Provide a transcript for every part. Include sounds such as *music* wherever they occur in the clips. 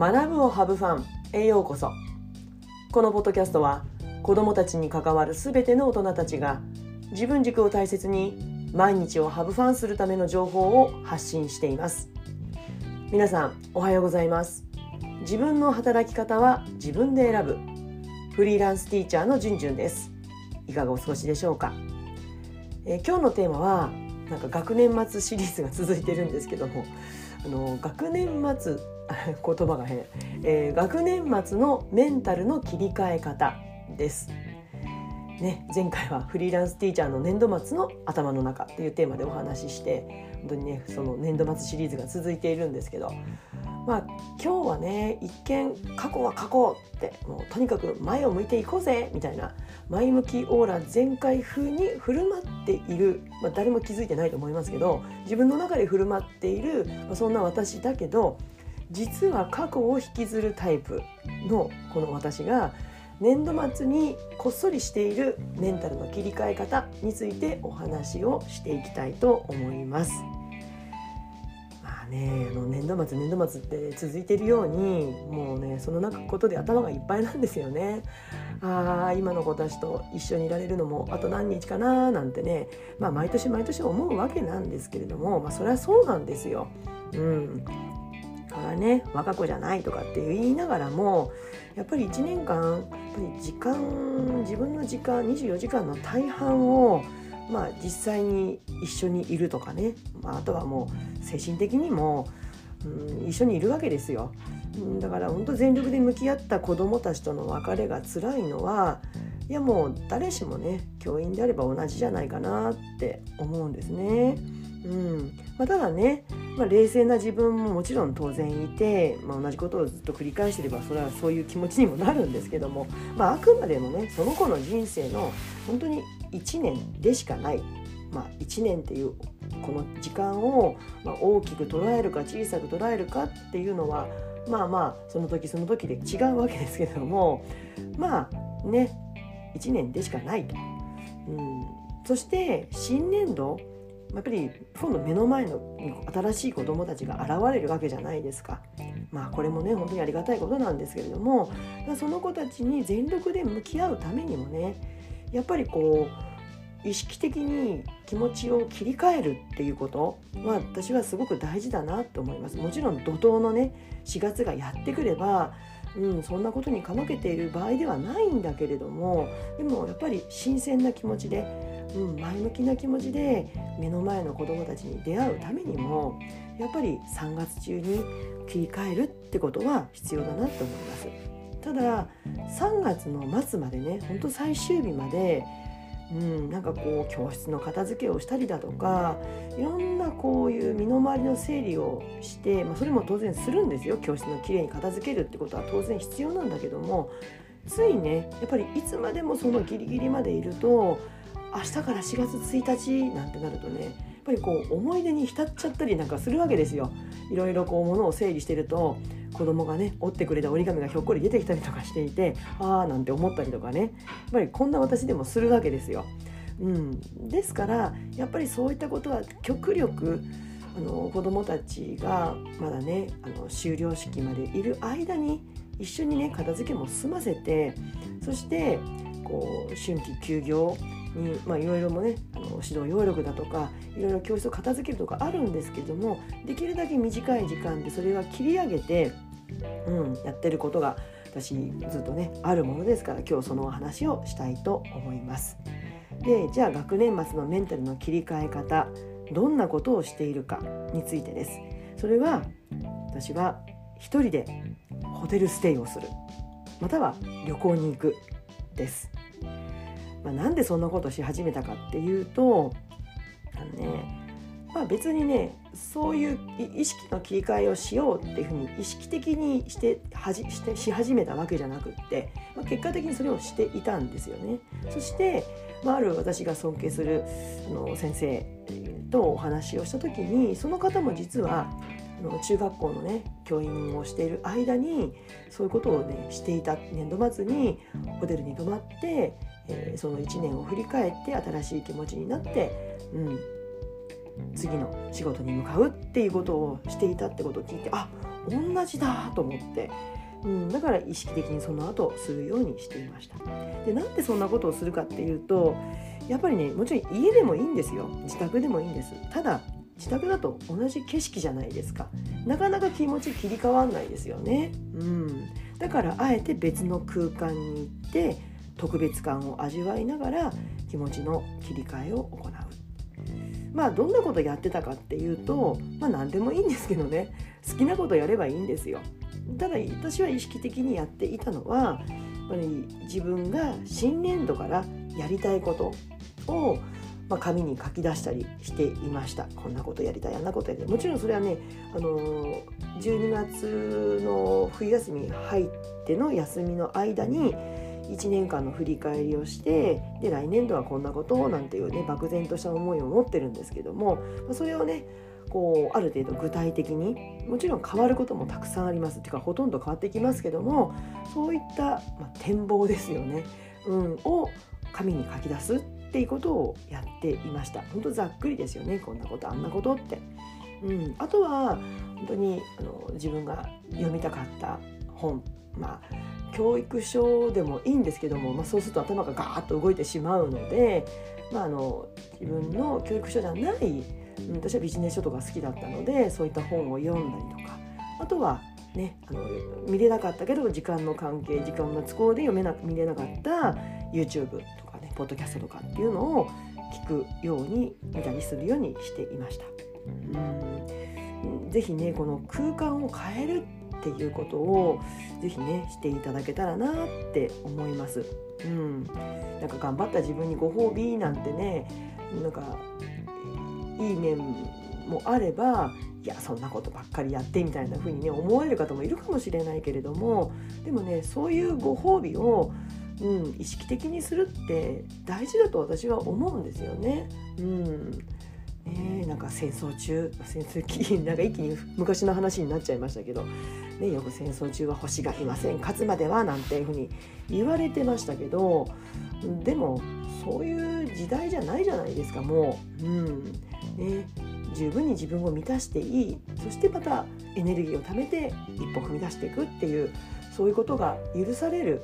学ぶをハブファンへようこそ。このポッドキャストは子どもたちに関わるすべての大人たちが自分軸を大切に毎日をハブファンするための情報を発信しています。皆さんおはようございます。自分の働き方は自分で選ぶ。フリーランスティーチャーのじゅんじゅんです。いかがお過ごしでしょうか、え、今日のテーマはなんか学年末シリーズが続いてるんですけどもあの学年末 *laughs* 言葉が変、えー、学年末のメンタルの切り替え方です。ね、前回はフリーランスティーチャーの年度末の頭の中っていうテーマでお話しして本当にねその年度末シリーズが続いているんですけどまあ今日はね一見過去は過去ってもうとにかく前を向いていこうぜみたいな前向きオーラ全開風に振る舞っている、まあ、誰も気づいてないと思いますけど自分の中で振る舞っている、まあ、そんな私だけど実は過去を引きずるタイプのこの私が年度末にこっそりしているメンタルの切り替え方についてお話をしていきたいと思います。まあね、あの年度末年度末って続いているようにもうねその中ことで頭がいっぱいなんですよね。ああ今の子たちと一緒にいられるのもあと何日かななんてね、まあ、毎年毎年思うわけなんですけれども、まあ、それはそうなんですよ。うん、からね我が子じゃないとかって言いながらもやっぱり1年間やっぱり時間自分の時間24時間の大半をまあ実際に一緒にいるとかね、まあ、あとはもう精神的にも、うん、一緒にいるわけですよ。だから本当全力で向き合った子どもたちとの別れが辛いのはいやもう誰しもね教員であれば同じじゃないかなって思うんですね。うんまあ、ただね、まあ、冷静な自分ももちろん当然いて、まあ、同じことをずっと繰り返してればそれはそういう気持ちにもなるんですけども、まあ、あくまでもねその子の人生の本当に1年でしかない、まあ、1年っていうこの時間を、ま、大きく捉えるか小さく捉えるかっていうのはまあまあその時その時で違うわけですけどもまあね1年でしかないと。うん、そして新年度やっぱり今度目の前の新しい子どもたちが現れるわけじゃないですか。まあこれもね本当にありがたいことなんですけれどもその子たちに全力で向き合うためにもねやっぱりこう意識的に気持ちを切り替えるっていうことは私はすごく大事だなと思います。もちろん怒涛のね4月がやってくればうん、そんなことにかまけている場合ではないんだけれどもでもやっぱり新鮮な気持ちでうん、前向きな気持ちで目の前の子どもたちに出会うためにもやっぱり3月中に切り替えるってことは必要だなと思います。ただ3月の末までねほんと最終日までうん、なんかこう教室の片付けをしたりだとかいろんなこういう身の回りの整理をして、まあ、それも当然するんですよ。教室のきれいに片付けるってことは当然必要なんだけどもついねやっぱりいつまでもそのギリギリまでいると明日から4月1日なんてなるとねやっぱりこう思い出に浸っちゃったりなんかするわけですよ。いろいろこう物を整理してると子供がね折ってくれた折り紙がひょっこり出てきたりとかしていてああなんて思ったりとかねやっぱりこんな私でもするわけですよ。うん、ですからやっぱりそういったことは極力あの子どもたちがまだねあの終了式までいる間に一緒にね片付けも済ませてそしてこう春季休業に、まあ、いろいろもねあの指導要力だとかいろいろ教室を片付けるとかあるんですけどもできるだけ短い時間でそれは切り上げて、うん、やってることが私ずっとねあるものですから今日そのお話をしたいと思います。でじゃあ学年末のメンタルの切り替え方どんなことをしているかについてです。それは私は一人でホテルステイをするまたは旅行に行くです。まあ、なんでそんなことし始めたかっていうとあのねまあ、別にねそういう意識の切り替えをしようっていうふうに意識的にしてはじしてし始めたわけじゃなくって、まあ、結果的にそれをしていたんですよね。そして、まあ、ある私が尊敬するあの先生とお話をした時にその方も実は中学校のね教員をしている間にそういうことをねしていた年度末にホテルに泊まってえー、その1年を振り返って新しい気持ちになって、うん、次の仕事に向かうっていうことをしていたってことを聞いてあ同じだと思って、うん、だから意識的にその後するようにしていました。でなんでそんなことをするかっていうとやっぱりねもちろん家でもいいんですよ。自宅でもいいんです。ただ自宅だと同じ景色じゃないですか。なかなか気持ち切り替わんないですよね、うん、だからあえて別の空間に行って特別感を味わいながら気持ちの切り替えを行う。まあどんなことやってたかっていうとまあ何でもいいんですけどね。好きなことやればいいんですよ。ただ私は意識的にやっていたのはやっぱり自分が新年度からやりたいことをまあ、紙に書き出したりしていました。こんなことやりたいあんなことやりたい。もちろんそれはね、あの12月の冬休み入っての休みの間に1年間の振り返りをしてで来年度はこんなことなんていうね漠然とした思いを持ってるんですけどもそれをねこうある程度具体的にもちろん変わることもたくさんあります。っていうかほとんど変わってきますけどもそういった、まあ、展望ですよね、うん、を紙に書き出すっていうことをやっていました。本当ざっくりですよね。こんなことあんなことって、うん、あとは本当にあの自分が読みたかった本。まあ教育書でもいいんですけども、まあ、そうすると頭がガーッと動いてしまうので、まあ、あの自分の教育書じゃない、うん、私はビジネス書とか好きだったのでそういった本を読んだりとかあとはね、あの見れなかったけど時間の関係時間の都合で読めな見れなかった YouTube とかねポッドキャストとかっていうのを聞くように見たりするようにしていました。うんぜひねこの空間を変えるっていうことをぜひねしていただけたらなって思います。うん、なんか頑張った自分にご褒美なんてねなんかいい面もあればいやそんなことばっかりやってみたいな風にね思われる方もいるかもしれないけれどもでもねそういうご褒美をうん、意識的にするって大事だと私は思うんですよね。うんね、なんか戦争中戦争なんか一気に昔の話になっちゃいましたけど、ね、よく戦争中は星がいません勝つまではなんていうふうに言われてましたけどでもそういう時代じゃないじゃないですかもう、うん。ね、十分に自分を満たしていい。そしてまたエネルギーを貯めて一歩踏み出していくっていうそういうことが許される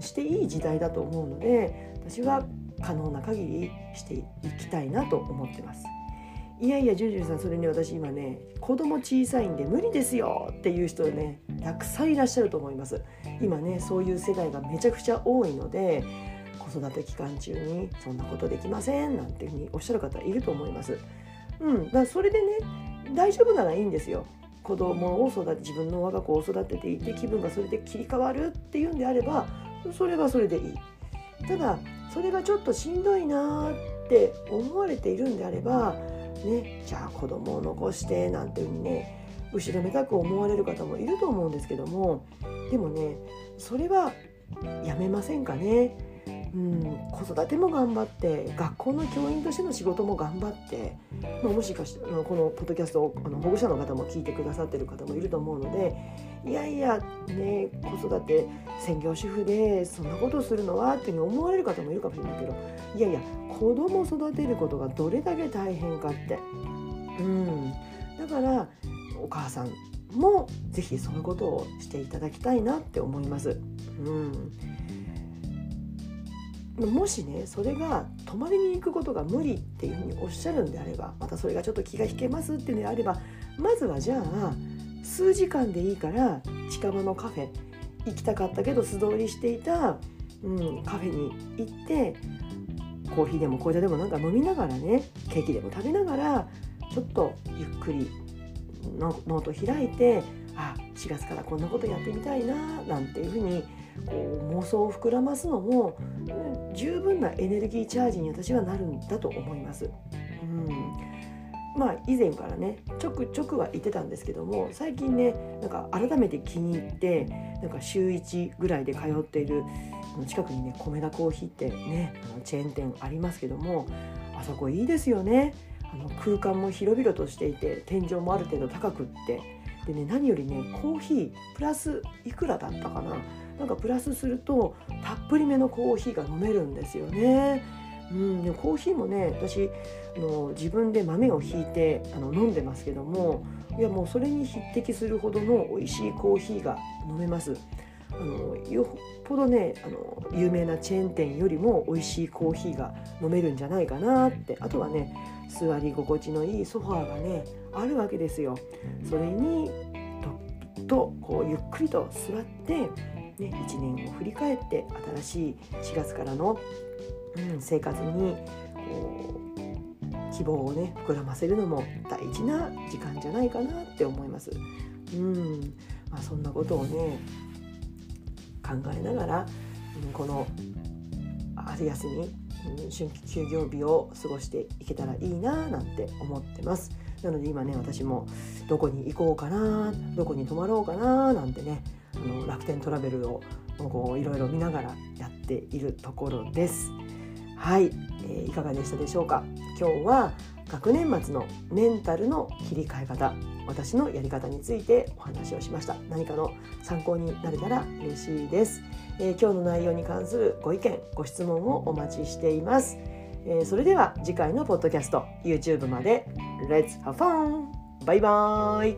していい時代だと思うので私は可能な限りしていきたいなと思ってます。いやいやジュジュさんそれに私今ね子供小さいんで無理ですよっていう人ねたくさんいらっしゃると思います。今ねそういう世代がめちゃくちゃ多いので子育て期間中にそんなことできませんなんていうふうにおっしゃる方いると思います。うんだそれでね大丈夫ならいいんですよ。子供を育て自分の我が子を育てていて気分がそれで切り替わるっていうんであればそれはそれでいい。ただそれがちょっとしんどいなって思われているんであればねじゃあ子供を残してなんていうふうにね後ろめたく思われる方もいると思うんですけどもでもねそれはやめませんかね。うん、子育ても頑張って学校の教員としての仕事も頑張って、まあ、もしかしてこのポッドキャストをあの保護者の方も聞いてくださってる方もいると思うのでいやいやね子育て専業主婦でそんなことするのはっていうふうに思われる方もいるかもしれないけどいやいや子供を育てることがどれだけ大変かって、うん、だからお母さんも是非そういうことをしていただきたいなって思います。うん。もしねそれが泊まりに行くことが無理っていうふうにおっしゃるんであればまたそれがちょっと気が引けますっていうのであればまずはじゃあ数時間でいいから近場のカフェ行きたかったけど素通りしていた、うん、カフェに行ってコーヒーでも紅茶でもなんか飲みながらねケーキでも食べながらちょっとゆっくりノート開いてあ4月からこんなことやってみたいななんていうふうにこう妄想を膨らますのも十分なエネルギーチャージに私はなるんだと思います。うん。まあ以前からねちょくちょくは言ってたんですけども最近ねなんか改めて気に入ってなんか週1ぐらいで通っている近くにね米田コーヒーってねあのチェーン店ありますけどもあそこいいですよね。あの空間も広々としていて天井もある程度高くって。でね何よりねコーヒープラスいくらだったかな。なんかプラスするとたっぷりめのコーヒーが飲めるんですよね。うん、でもコーヒーもね私あの自分で豆をひいてあの飲んでますけどもいやもうそれに匹敵するほどの美味しいコーヒーが飲めます。あのよっぽどねあの有名なチェーン店よりも美味しいコーヒーが飲めるんじゃないかなってあとはね座り心地のいいソファーがねあるわけですよ。それにとっとこうゆっくりと座って、ね、1年を振り返って新しい4月からの、うん、生活にこう希望をね膨らませるのも大事な時間じゃないかなって思います。うんまあ、そんなことをね考えながら、うん、この春休み春季休業日を過ごしていけたらいいななんて思ってますなので今ね私もどこに行こうかなどこに泊まろうかななんてねあの楽天トラベルをこういろいろ見ながらやっているところです。はい、えー、いかがでしたでしょうか？今日は学年末のメンタルの切り替え方私のやり方についてお話をしました。何かの参考になれたら嬉しいです、えー、今日の内容に関するご意見ご質問をお待ちしています、えー、それでは次回のポッドキャスト YouTube まで。Let's have fun! バイバイ